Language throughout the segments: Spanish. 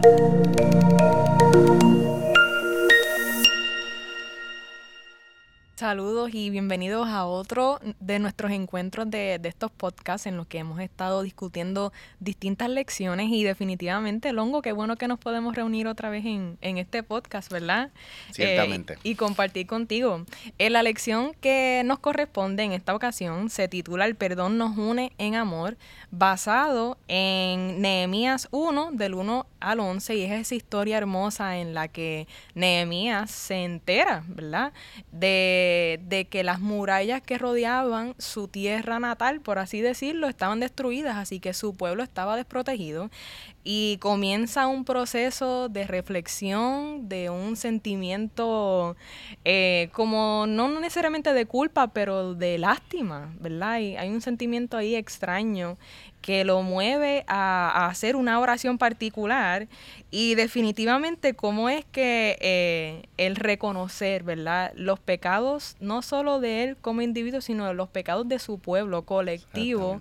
Thank you. Saludos y bienvenidos a otro de nuestros encuentros de, estos podcasts en los que hemos estado discutiendo distintas lecciones y definitivamente, Longo, qué bueno que nos podemos reunir otra vez en, este podcast, ¿verdad? Ciertamente. Eh, y compartir contigo. Eh, la lección que nos corresponde en esta ocasión se titula El perdón nos une en amor, basado en Nehemías 1, del 1 al 11, y es esa historia hermosa en la que Nehemías se entera, ¿verdad? De de, que las murallas que rodeaban su tierra natal, por así decirlo, estaban destruidas, así que su pueblo estaba desprotegido y comienza un proceso de reflexión, de un sentimiento eh, como no necesariamente de culpa, pero de lástima, ¿verdad? Y hay un sentimiento ahí extraño que lo mueve a, hacer una oración particular y definitivamente cómo es que eh, el reconocer, ¿verdad? Los pecados no solo de él como individuo, sino los pecados de su pueblo colectivo,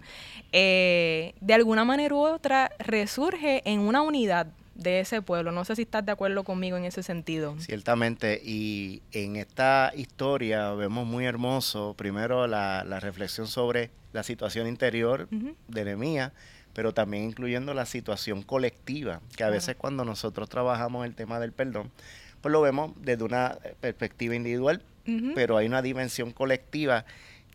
eh, de alguna manera u otra resurge en una unidad de ese pueblo. No sé si estás de acuerdo conmigo en ese sentido. Ciertamente, y en esta historia vemos muy hermoso, primero la, reflexión sobre la situación interior de Nehemías, pero también incluyendo la situación colectiva, que a veces cuando nosotros trabajamos el tema del perdón, pues lo vemos desde una perspectiva individual, pero hay una dimensión colectiva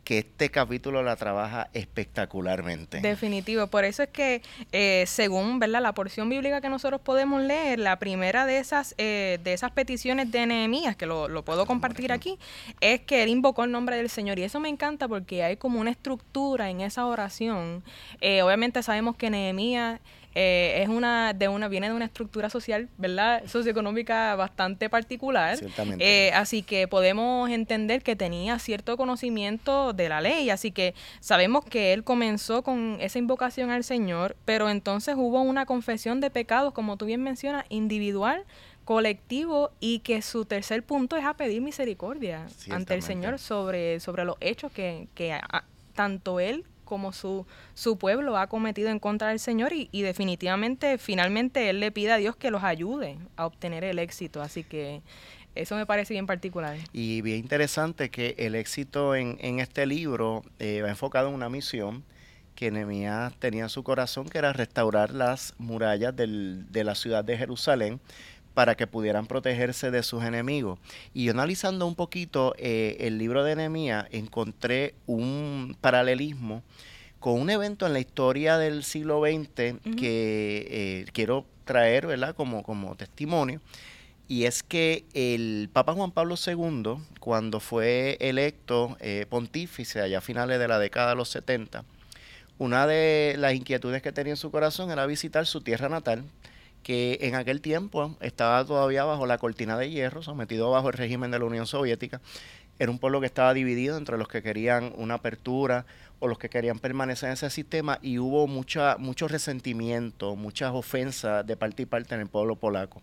que este capítulo la trabaja espectacularmente. Definitivo, por eso es que eh, según ¿verdad? la porción bíblica que nosotros podemos leer, la primera de esas, eh, de esas peticiones de Nehemías, que lo, lo puedo compartir aquí, es que él invocó el nombre del Señor. Y eso me encanta porque hay como una estructura en esa oración. Eh, obviamente sabemos que Nehemías eh, es una de una viene de una estructura social, ¿verdad? Socioeconómica bastante particular. Eh, así que podemos entender que tenía cierto conocimiento de la ley, así que sabemos que él comenzó con esa invocación al Señor, pero entonces hubo una confesión de pecados, como tú bien mencionas, individual colectivo y que su tercer punto es a pedir misericordia ante el Señor sobre, sobre los hechos que, que tanto él como su, su pueblo ha cometido en contra del Señor y, definitivamente, finalmente, Él le pide a Dios que los ayude a obtener el éxito. Así que eso me parece bien particular. Y bien interesante que el éxito en, en este libro eh, va enfocado en una misión que Nehemías tenía en su corazón, que era restaurar las murallas del, de la ciudad de Jerusalén para que pudieran protegerse de sus enemigos. Y analizando un poquito eh, el libro de Nehemías, encontré un paralelismo con un evento en la historia del siglo XX que eh, quiero traer ¿verdad? Como, como testimonio. Y es que el Papa Juan Pablo II, cuando fue electo eh, pontífice allá a finales de la década de los 70, una de las inquietudes que tenía en su corazón era visitar su tierra natal, que en aquel tiempo estaba todavía bajo la cortina de hierro, sometido bajo el régimen de la Unión Soviética. Era un pueblo que estaba dividido entre los que querían una apertura o los que querían permanecer en ese sistema y hubo mucha, mucho resentimiento, muchas ofensas de parte y parte en el pueblo polaco.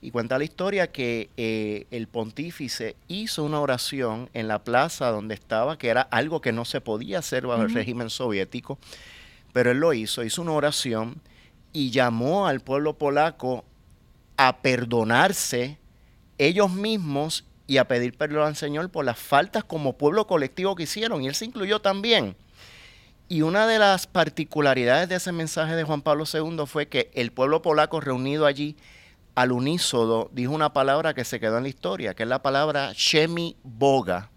Y cuenta la historia que eh, el pontífice hizo una oración en la plaza donde estaba, que era algo que no se podía hacer bajo el régimen soviético, pero él lo hizo, hizo una oración y llamó al pueblo polaco a perdonarse ellos mismos y a pedir perdón al Señor por las faltas como pueblo colectivo que hicieron. Y él se incluyó también. Y una de las particularidades de ese mensaje de Juan Pablo II fue que el pueblo polaco reunido allí al unísodo dijo una palabra que se quedó en la historia, que es la palabra Shemi Boga,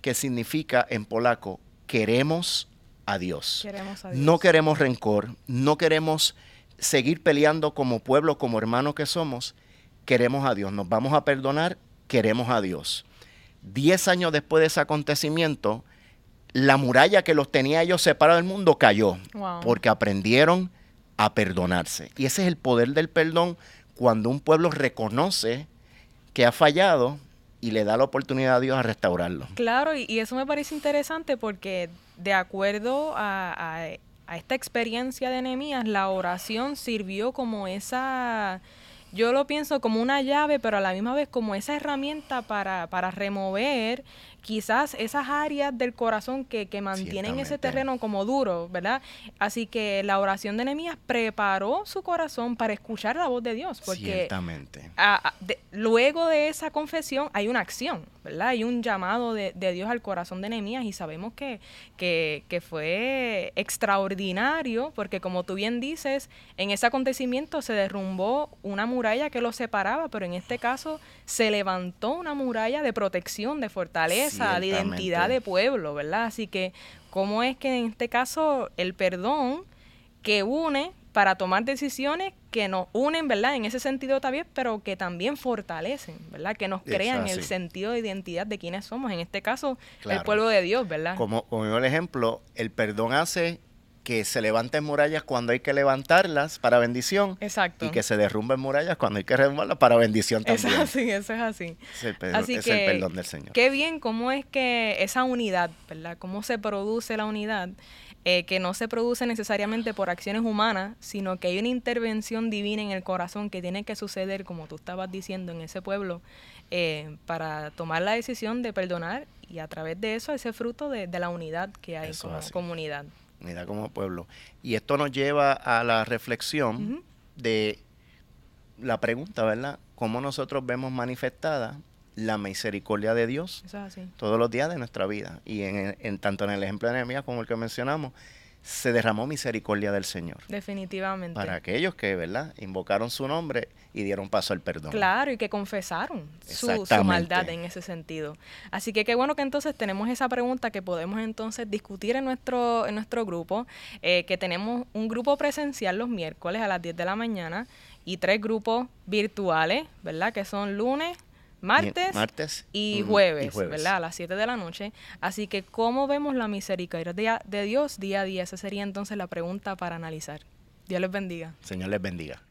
que significa en polaco queremos a Dios. Queremos a Dios. No queremos rencor, no queremos seguir peleando como pueblo, como hermanos que somos, queremos a Dios, nos vamos a perdonar, queremos a Dios. Diez años después de ese acontecimiento, la muralla que los tenía ellos separados del mundo cayó, porque aprendieron a perdonarse. Y ese es el poder del perdón cuando un pueblo reconoce que ha fallado y le da la oportunidad a Dios a restaurarlo. Claro, y, eso me parece interesante porque de acuerdo a a esta experiencia de Nehemías, la oración sirvió como esa, yo lo pienso como una llave, pero a la misma vez como esa herramienta para, para remover quizás esas áreas del corazón que, que mantienen ese terreno como duro, ¿verdad? Así que la oración de Nehemías preparó su corazón para escuchar la voz de Dios, porque Ciertamente. luego de esa confesión hay una acción, ¿verdad? Hay un llamado de, Dios al corazón de Nehemías y sabemos que, que, que fue extraordinario, porque como tú bien dices, en ese acontecimiento se derrumbó una muralla que lo separaba, pero en este caso se levantó una muralla de protección, de fortaleza, de identidad de pueblo, ¿verdad? Así que, ¿cómo es que en este caso el perdón que une para tomar decisiones que nos unen, ¿verdad? En ese sentido también, pero que también fortalecen, ¿verdad? Que nos crean el sentido de identidad de quiénes somos, en este caso, el pueblo de Dios, ¿verdad? Como, como el ejemplo, el perdón hace que se levanten murallas cuando hay que levantarlas para bendición. Exacto. Y que se derrumben murallas cuando hay que derrumbarlas para bendición también. Es así, eso es así. Es el, perdón, es el perdón del Señor. Qué bien cómo es que esa unidad, ¿verdad? Cómo se produce la unidad, eh, que no se produce necesariamente por acciones humanas, sino que hay una intervención divina en el corazón que tiene que suceder, como tú estabas diciendo, en ese pueblo, eh, para tomar la decisión de perdonar y a través de eso ese fruto de, la unidad que hay como comunidad unidad como pueblo. Y esto nos lleva a la reflexión de la pregunta, ¿verdad? ¿Cómo nosotros vemos manifestada la misericordia de Dios todos los días de nuestra vida? Y en, tanto en el ejemplo de Nehemías como el que mencionamos, se derramó misericordia del Señor. Definitivamente. Para aquellos que, ¿verdad? Invocaron su nombre y dieron paso al perdón. Claro, y que confesaron su, su, maldad en ese sentido. Así que qué bueno que entonces tenemos esa pregunta que podemos entonces discutir en nuestro, en nuestro grupo, eh, que tenemos un grupo presencial los miércoles a las 10 de la mañana y tres grupos virtuales, ¿verdad? Que son lunes, martes, y, jueves, ¿verdad? A las 7 de la noche. Así que, ¿cómo vemos la misericordia de Dios día a día? Esa sería entonces la pregunta para analizar. Dios les bendiga. Señor les bendiga.